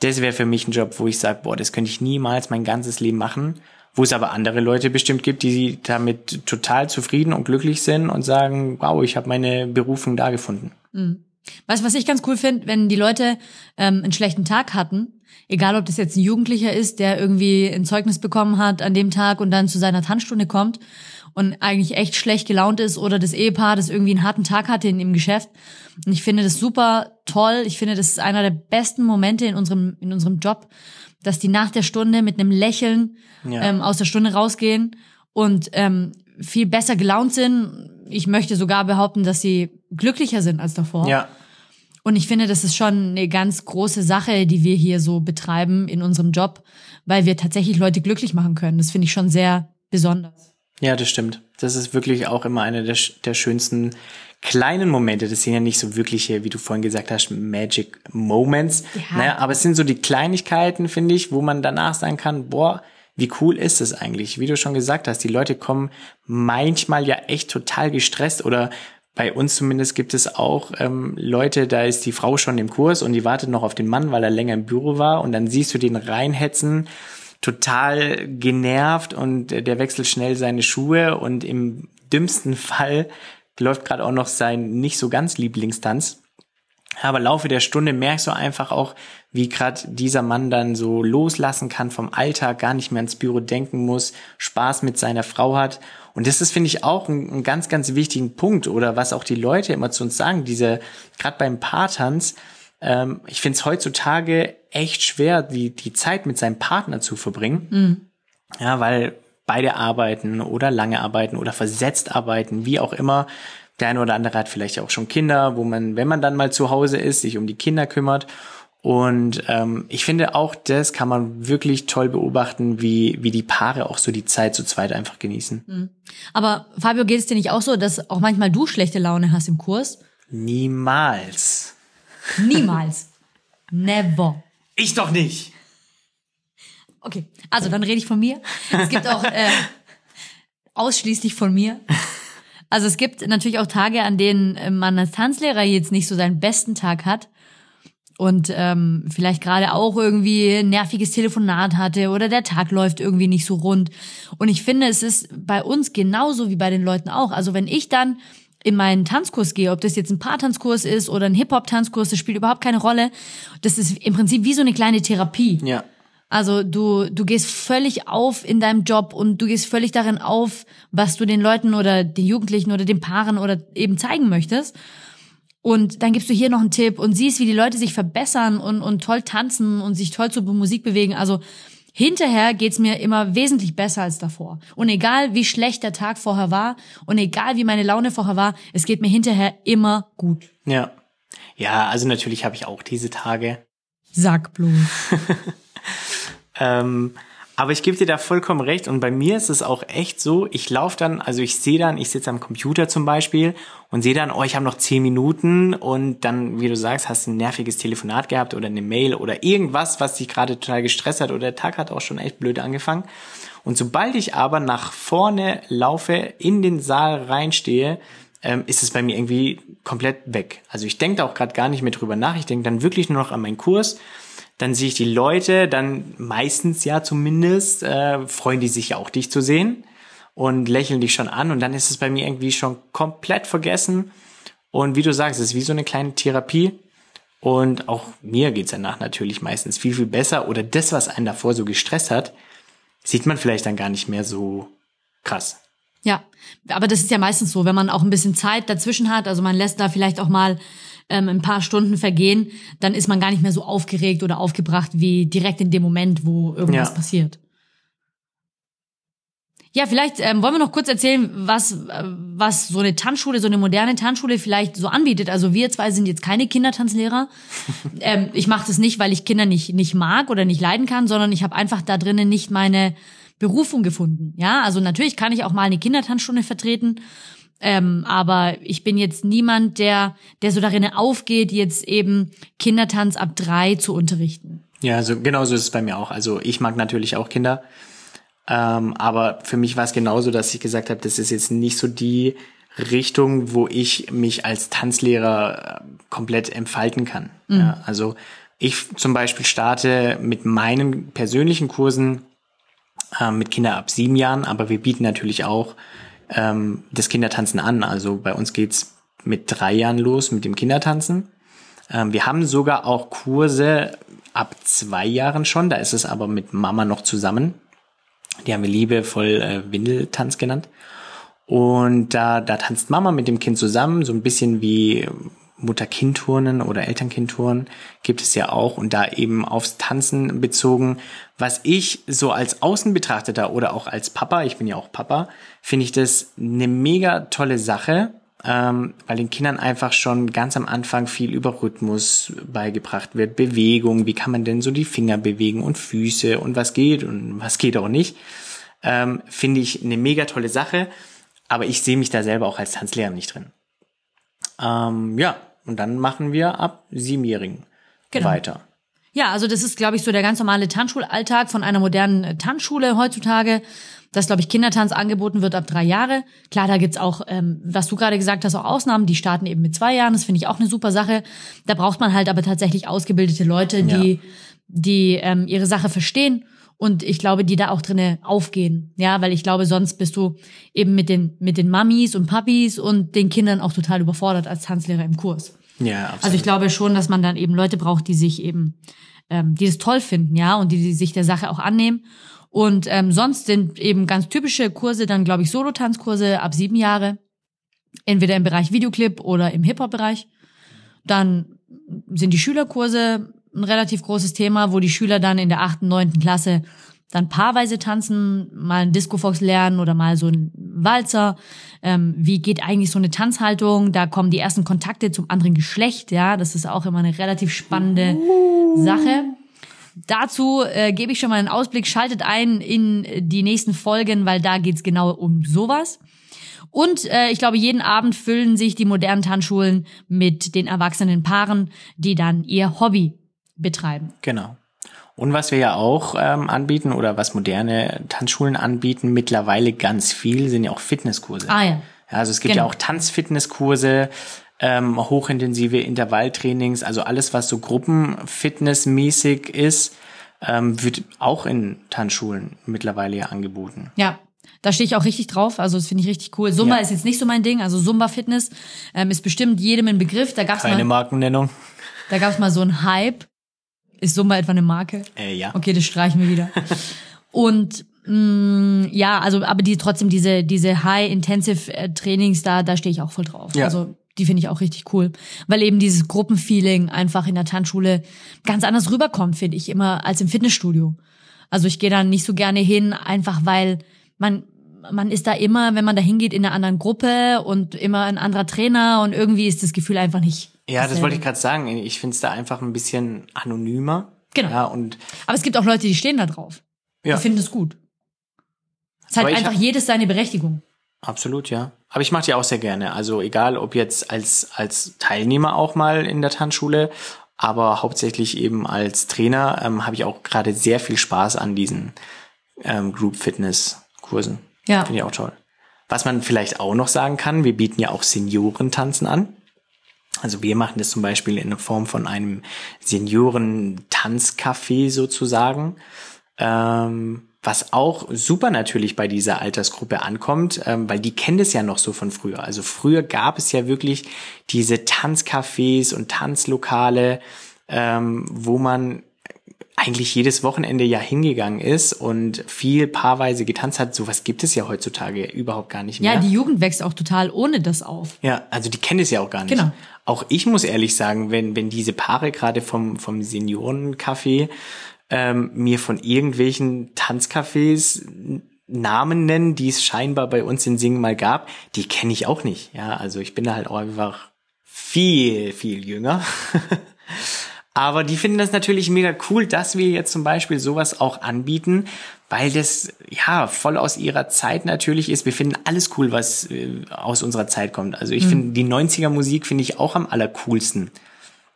Das wäre für mich ein Job, wo ich sage, boah, das könnte ich niemals mein ganzes Leben machen. Wo es aber andere Leute bestimmt gibt, die damit total zufrieden und glücklich sind und sagen, wow, ich habe meine Berufung da gefunden. Mhm. Weißt du, was ich ganz cool finde, wenn die Leute ähm, einen schlechten Tag hatten, egal ob das jetzt ein Jugendlicher ist, der irgendwie ein Zeugnis bekommen hat an dem Tag und dann zu seiner Tanzstunde kommt und eigentlich echt schlecht gelaunt ist oder das Ehepaar, das irgendwie einen harten Tag hatte in dem Geschäft. Und ich finde das super toll. Ich finde, das ist einer der besten Momente in unserem, in unserem Job, dass die nach der Stunde mit einem Lächeln ja. ähm, aus der Stunde rausgehen und ähm, viel besser gelaunt sind. Ich möchte sogar behaupten, dass sie glücklicher sind als davor. Ja. Und ich finde, das ist schon eine ganz große Sache, die wir hier so betreiben in unserem Job, weil wir tatsächlich Leute glücklich machen können. Das finde ich schon sehr besonders. Ja, das stimmt. Das ist wirklich auch immer einer der, der schönsten kleinen Momente. Das sind ja nicht so wirkliche, wie du vorhin gesagt hast, Magic Moments. Ja. Naja, aber es sind so die Kleinigkeiten, finde ich, wo man danach sagen kann, boah, wie cool ist es eigentlich? Wie du schon gesagt hast, die Leute kommen manchmal ja echt total gestresst oder bei uns zumindest gibt es auch ähm, Leute, da ist die Frau schon im Kurs und die wartet noch auf den Mann, weil er länger im Büro war und dann siehst du den reinhetzen total genervt und der wechselt schnell seine Schuhe und im dümmsten Fall läuft gerade auch noch sein nicht so ganz Lieblingstanz. Aber Laufe der Stunde merkst du einfach auch, wie gerade dieser Mann dann so loslassen kann vom Alltag, gar nicht mehr ans Büro denken muss, Spaß mit seiner Frau hat. Und das ist, finde ich, auch ein, ein, ganz, ganz wichtigen Punkt oder was auch die Leute immer zu uns sagen, diese, gerade beim Paartanz, ähm, ich finde es heutzutage echt schwer, die, die Zeit mit seinem Partner zu verbringen. Mhm. Ja, weil beide arbeiten oder lange arbeiten oder versetzt arbeiten, wie auch immer. Der eine oder andere hat vielleicht auch schon Kinder, wo man, wenn man dann mal zu Hause ist, sich um die Kinder kümmert. Und ähm, ich finde auch, das kann man wirklich toll beobachten, wie, wie die Paare auch so die Zeit zu zweit einfach genießen. Mhm. Aber Fabio, geht es dir nicht auch so, dass auch manchmal du schlechte Laune hast im Kurs? Niemals. Niemals. Never. Ich doch nicht. Okay, also dann rede ich von mir. Es gibt auch äh, ausschließlich von mir. Also es gibt natürlich auch Tage, an denen äh, man als Tanzlehrer jetzt nicht so seinen besten Tag hat und ähm, vielleicht gerade auch irgendwie ein nerviges Telefonat hatte oder der Tag läuft irgendwie nicht so rund. Und ich finde, es ist bei uns genauso wie bei den Leuten auch. Also wenn ich dann in meinen Tanzkurs gehe, ob das jetzt ein Paartanzkurs ist oder ein Hip-Hop-Tanzkurs, das spielt überhaupt keine Rolle. Das ist im Prinzip wie so eine kleine Therapie. Ja. Also du, du gehst völlig auf in deinem Job und du gehst völlig darin auf, was du den Leuten oder den Jugendlichen oder den Paaren oder eben zeigen möchtest. Und dann gibst du hier noch einen Tipp und siehst, wie die Leute sich verbessern und, und toll tanzen und sich toll zur Musik bewegen. Also Hinterher geht's mir immer wesentlich besser als davor. Und egal wie schlecht der Tag vorher war und egal wie meine Laune vorher war, es geht mir hinterher immer gut. Ja. Ja, also natürlich habe ich auch diese Tage. Sag bloß. [LAUGHS] ähm, Aber ich gebe dir da vollkommen recht und bei mir ist es auch echt so, ich laufe dann, also ich sehe dann, ich sitze am Computer zum Beispiel und sehe dann, oh, ich habe noch zehn Minuten und dann, wie du sagst, hast du ein nerviges Telefonat gehabt oder eine Mail oder irgendwas, was dich gerade total gestresst hat oder der Tag hat auch schon echt blöd angefangen. Und sobald ich aber nach vorne laufe, in den Saal reinstehe, ähm, ist es bei mir irgendwie komplett weg. Also ich denke da auch gerade gar nicht mehr drüber nach. Ich denke dann wirklich nur noch an meinen Kurs dann sehe ich die Leute, dann meistens ja zumindest, äh, freuen die sich auch, dich zu sehen und lächeln dich schon an und dann ist es bei mir irgendwie schon komplett vergessen. Und wie du sagst, es ist wie so eine kleine Therapie. Und auch mir geht's danach natürlich meistens viel, viel besser. Oder das, was einen davor so gestresst hat, sieht man vielleicht dann gar nicht mehr so krass. Ja, aber das ist ja meistens so, wenn man auch ein bisschen Zeit dazwischen hat. Also man lässt da vielleicht auch mal ähm, ein paar Stunden vergehen, dann ist man gar nicht mehr so aufgeregt oder aufgebracht wie direkt in dem Moment, wo irgendwas ja. passiert. Ja, vielleicht ähm, wollen wir noch kurz erzählen, was, äh, was so eine Tanzschule, so eine moderne Tanzschule vielleicht so anbietet. Also wir zwei sind jetzt keine Kindertanzlehrer. [LAUGHS] ähm, ich mache das nicht, weil ich Kinder nicht, nicht mag oder nicht leiden kann, sondern ich habe einfach da drinnen nicht meine Berufung gefunden. Ja, also natürlich kann ich auch mal eine Kindertanzstunde vertreten ähm, aber ich bin jetzt niemand, der, der so darin aufgeht, jetzt eben Kindertanz ab drei zu unterrichten. Ja, also genauso ist es bei mir auch. Also ich mag natürlich auch Kinder. Ähm, aber für mich war es genauso, dass ich gesagt habe, das ist jetzt nicht so die Richtung, wo ich mich als Tanzlehrer äh, komplett entfalten kann. Mhm. Ja, also ich zum Beispiel starte mit meinen persönlichen Kursen äh, mit Kindern ab sieben Jahren, aber wir bieten natürlich auch ähm, das Kindertanzen an. Also bei uns geht's mit drei Jahren los mit dem Kindertanzen. Ähm, wir haben sogar auch Kurse ab zwei Jahren schon. Da ist es aber mit Mama noch zusammen. Die haben wir liebevoll äh, Windeltanz genannt. Und da, da tanzt Mama mit dem Kind zusammen, so ein bisschen wie Mutter-Kind-Turnen oder Eltern-Kind-Turnen gibt es ja auch und da eben aufs Tanzen bezogen. Was ich so als Außenbetrachteter oder auch als Papa, ich bin ja auch Papa, finde ich das eine mega tolle Sache, ähm, weil den Kindern einfach schon ganz am Anfang viel über Rhythmus beigebracht wird, Bewegung, wie kann man denn so die Finger bewegen und Füße und was geht und was geht auch nicht. Ähm, finde ich eine mega tolle Sache, aber ich sehe mich da selber auch als Tanzlehrer nicht drin. Ähm, ja, und dann machen wir ab Siebenjährigen genau. weiter. Ja, also das ist, glaube ich, so der ganz normale Tanzschulalltag von einer modernen äh, Tanzschule heutzutage, dass, glaube ich, Kindertanz angeboten wird ab drei Jahre. Klar, da gibt's auch, ähm, was du gerade gesagt hast, auch Ausnahmen, die starten eben mit zwei Jahren. Das finde ich auch eine super Sache. Da braucht man halt aber tatsächlich ausgebildete Leute, die, ja. die ähm, ihre Sache verstehen und ich glaube, die da auch drinne aufgehen. Ja, weil ich glaube, sonst bist du eben mit den, mit den Mamis und Papis und den Kindern auch total überfordert als Tanzlehrer im Kurs. Ja, absolut. Also ich glaube schon, dass man dann eben Leute braucht, die sich eben, ähm, die das toll finden, ja, und die, die sich der Sache auch annehmen. Und ähm, sonst sind eben ganz typische Kurse dann, glaube ich, Solo-Tanzkurse ab sieben Jahre. Entweder im Bereich Videoclip oder im Hip-Hop-Bereich. Dann sind die Schülerkurse ein relativ großes Thema, wo die Schüler dann in der achten, neunten Klasse dann paarweise tanzen, mal ein Disco-Fox lernen oder mal so ein Walzer. Ähm, wie geht eigentlich so eine Tanzhaltung? Da kommen die ersten Kontakte zum anderen Geschlecht. Ja, das ist auch immer eine relativ spannende. Sache. Dazu äh, gebe ich schon mal einen Ausblick. Schaltet ein in die nächsten Folgen, weil da geht's genau um sowas. Und äh, ich glaube, jeden Abend füllen sich die modernen Tanzschulen mit den erwachsenen Paaren, die dann ihr Hobby betreiben. Genau. Und was wir ja auch ähm, anbieten oder was moderne Tanzschulen anbieten, mittlerweile ganz viel, sind ja auch Fitnesskurse. Ah ja. ja also es gibt genau. ja auch Tanzfitnesskurse, ähm, hochintensive Intervalltrainings, also alles, was so gruppenfitnessmäßig ist, ähm, wird auch in Tanzschulen mittlerweile ja angeboten. Ja, da stehe ich auch richtig drauf. Also das finde ich richtig cool. Zumba ja. ist jetzt nicht so mein Ding. Also Zumba Fitness ähm, ist bestimmt jedem ein Begriff. Da gab's keine mal, Markennennung. Da gab es mal so einen Hype. Ist Sumba etwa eine Marke? Äh, ja. Okay, das streichen wir wieder. [LAUGHS] Und mh, mm, ja, also aber die trotzdem diese diese High-Intensive äh, Trainings da, da stehe ich auch voll drauf. Ja. Also die finde ich auch richtig cool, weil eben dieses Gruppenfeeling einfach in der Tanzschule ganz anders rüberkommt, finde ich immer als im Fitnessstudio. Also ich gehe da nicht so gerne hin, einfach weil man man ist da immer, wenn man da hingeht, in einer anderen Gruppe und immer ein anderer Trainer und irgendwie ist das Gefühl einfach nicht ja, das wollte ich gerade sagen. Ich finde es da einfach ein bisschen anonymer. Genau. Ja, und Aber es gibt auch Leute, die stehen da drauf. Ja. Die finden es gut. Es hat einfach hab- jedes seine Berechtigung. Absolut, ja. Aber ich mache die auch sehr gerne. Also egal, ob jetzt als, als Teilnehmer auch mal in der Tanzschule, aber hauptsächlich eben als Trainer ähm, habe ich auch gerade sehr viel Spaß an diesen ähm, Group Fitness Kursen. Ja. Finde ich auch toll. Was man vielleicht auch noch sagen kann, wir bieten ja auch Seniorentanzen an. Also wir machen das zum Beispiel in der Form von einem Senioren-Tanzcafé sozusagen. Ähm, was auch super natürlich bei dieser Altersgruppe ankommt, ähm, weil die kennen das ja noch so von früher. Also früher gab es ja wirklich diese Tanzcafés und Tanzlokale, ähm, wo man eigentlich jedes Wochenende ja hingegangen ist und viel paarweise getanzt hat. Sowas gibt es ja heutzutage überhaupt gar nicht mehr. Ja, die Jugend wächst auch total ohne das auf. Ja, also die kennen es ja auch gar nicht. Genau. Auch ich muss ehrlich sagen, wenn, wenn diese Paare gerade vom, vom Seniorencafé ähm, mir von irgendwelchen Tanzcafés Namen nennen, die es scheinbar bei uns in Singen mal gab, die kenne ich auch nicht. Ja, also ich bin da halt auch einfach viel, viel jünger. [LAUGHS] Aber die finden das natürlich mega cool, dass wir jetzt zum Beispiel sowas auch anbieten, weil das ja voll aus ihrer Zeit natürlich ist. Wir finden alles cool, was äh, aus unserer Zeit kommt. Also ich finde die 90er Musik finde ich auch am allercoolsten.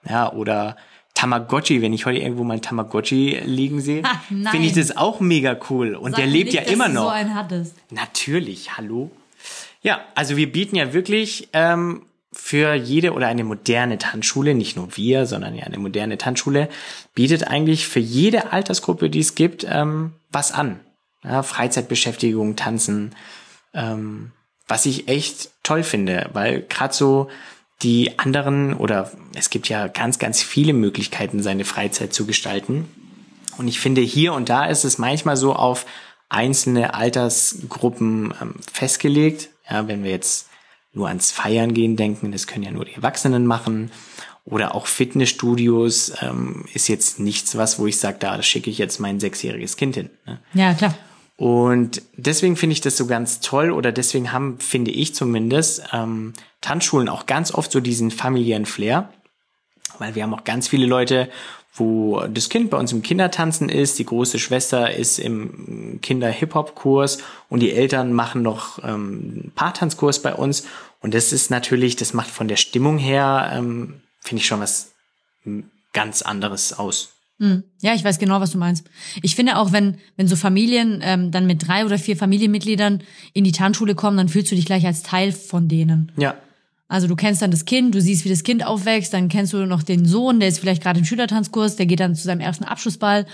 Ja, oder Tamagotchi, wenn ich heute irgendwo mal ein Tamagotchi liegen sehe, [LAUGHS] finde ich das auch mega cool. Und Sag der lebt nicht, ja dass immer du noch. so einen hattest. Natürlich, hallo. Ja, also wir bieten ja wirklich ähm, für jede oder eine moderne Tanzschule, nicht nur wir, sondern ja eine moderne Tanzschule, bietet eigentlich für jede Altersgruppe, die es gibt, ähm, was an. Ja, Freizeitbeschäftigung, Tanzen, ähm, was ich echt toll finde, weil gerade so die anderen oder es gibt ja ganz, ganz viele Möglichkeiten, seine Freizeit zu gestalten. Und ich finde, hier und da ist es manchmal so auf einzelne Altersgruppen ähm, festgelegt. Ja, wenn wir jetzt nur ans Feiern gehen denken, das können ja nur die Erwachsenen machen. Oder auch Fitnessstudios ähm, ist jetzt nichts, was, wo ich sage, da schicke ich jetzt mein sechsjähriges Kind hin. Ne? Ja, klar. Und deswegen finde ich das so ganz toll oder deswegen haben, finde ich zumindest, ähm, Tanzschulen auch ganz oft so diesen familiären Flair, weil wir haben auch ganz viele Leute, wo das Kind bei uns im Kindertanzen ist, die große Schwester ist im Kinder-Hip-Hop-Kurs und die Eltern machen noch ähm, einen Paartanzkurs bei uns. Und das ist natürlich, das macht von der Stimmung her, ähm, finde ich schon was ganz anderes aus. Hm. Ja, ich weiß genau, was du meinst. Ich finde auch, wenn, wenn so Familien ähm, dann mit drei oder vier Familienmitgliedern in die Tanzschule kommen, dann fühlst du dich gleich als Teil von denen. Ja, Also du kennst dann das Kind, du siehst, wie das Kind aufwächst, dann kennst du noch den Sohn, der ist vielleicht gerade im Schülertanzkurs, der geht dann zu seinem ersten Abschlussball.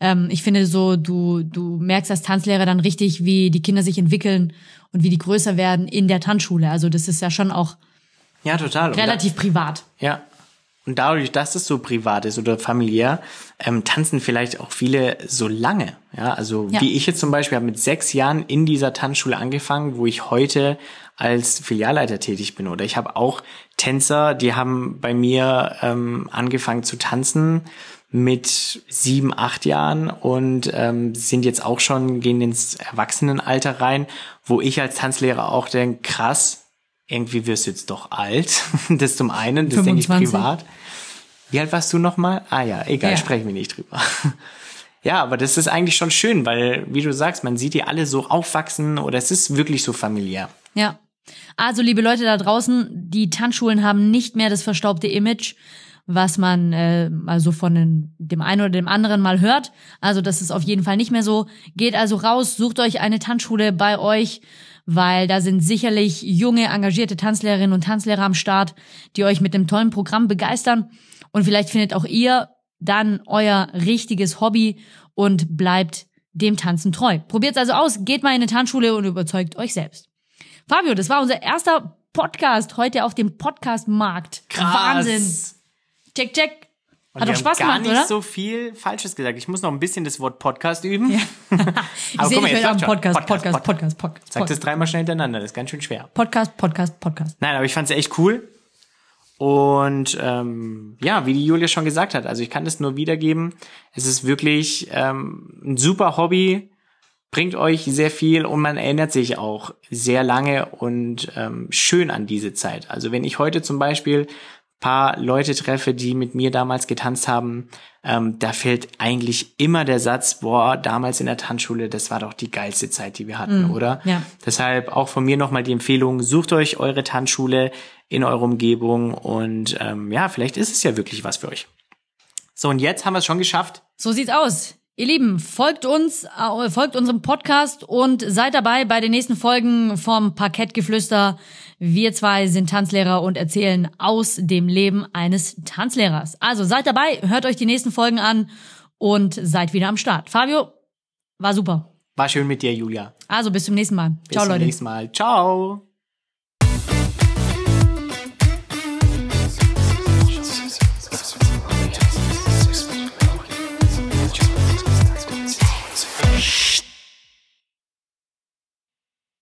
Ähm, ich finde so, du, du merkst als Tanzlehrer dann richtig, wie die Kinder sich entwickeln und wie die größer werden in der Tanzschule. Also das ist ja schon auch ja, total. Relativ privat. Ja. Und dadurch, dass es so privat ist oder familiär, ähm, tanzen vielleicht auch viele so lange. Ja, also Ja. wie ich jetzt zum Beispiel habe mit sechs Jahren in dieser Tanzschule angefangen, wo ich heute als Filialleiter tätig bin. Oder ich habe auch Tänzer, die haben bei mir ähm, angefangen zu tanzen mit sieben, acht Jahren und ähm, sind jetzt auch schon, gehen ins Erwachsenenalter rein, wo ich als Tanzlehrer auch denke, krass, irgendwie wirst du jetzt doch alt. [LAUGHS] Das zum einen, das denke ich 25. privat. Wie alt warst du nochmal? Ah ja, egal, Ja. sprechen wir nicht drüber. [LAUGHS] Ja, aber das ist eigentlich schon schön, weil, wie du sagst, man sieht die alle so aufwachsen oder es ist wirklich so familiär. Ja. Also, liebe Leute da draußen, die Tanzschulen haben nicht mehr das verstaubte Image, was man äh, also von den, dem einen oder dem anderen mal hört. Also, das ist auf jeden Fall nicht mehr so. Geht also raus, sucht euch eine Tanzschule bei euch, weil da sind sicherlich junge, engagierte Tanzlehrerinnen und Tanzlehrer am Start, die euch mit einem tollen Programm begeistern. Und vielleicht findet auch ihr dann euer richtiges Hobby und bleibt dem Tanzen treu. Probiert's also aus, geht mal in eine Tanzschule und überzeugt euch selbst. Fabio, das war unser erster Podcast heute auf dem Podcast-Markt. Wahnsinn. Check, check. Und Hat wir doch Spaß haben gar gemacht, nicht oder? so viel Falsches gesagt. Ich muss noch ein bisschen das Wort Podcast üben. [LAUGHS] ich Aber sehe dich am. Podcast, Podcast, Podcast, Podcast, Podcast. Sag das dreimal schnell hintereinander, das ist ganz schön schwer. Podcast, Podcast, Podcast. Nein, aber ich fand es echt cool. Und ähm, ja, wie die Julia schon gesagt hat, also ich kann das nur wiedergeben. Es ist wirklich ähm, ein super Hobby, bringt euch sehr viel und man erinnert sich auch sehr lange und ähm, schön an diese Zeit. Also wenn ich heute zum Beispiel paar Leute treffe, die mit mir damals getanzt haben, ähm, da fällt eigentlich immer der Satz, boah, damals in der Tanzschule, das war doch die geilste Zeit, die wir hatten, Mhm. oder? Ja. Deshalb auch von mir nochmal die Empfehlung, sucht euch eure Tanzschule in eurer Umgebung und ähm, ja, vielleicht ist es ja wirklich was für euch. So, und jetzt haben wir es schon geschafft. So sieht's aus. Ihr Lieben, folgt uns, äh, folgt unserem Podcast und seid dabei bei den nächsten Folgen vom Parkettgeflüster. Wir zwei sind Tanzlehrer und erzählen aus dem Leben eines Tanzlehrers. Also seid dabei, hört euch die nächsten Folgen an und seid wieder am Start. Fabio, war super. War schön mit dir, Julia. Also bis zum nächsten Mal. Bis Ciao, zum Leute. nächsten Mal. Ciao.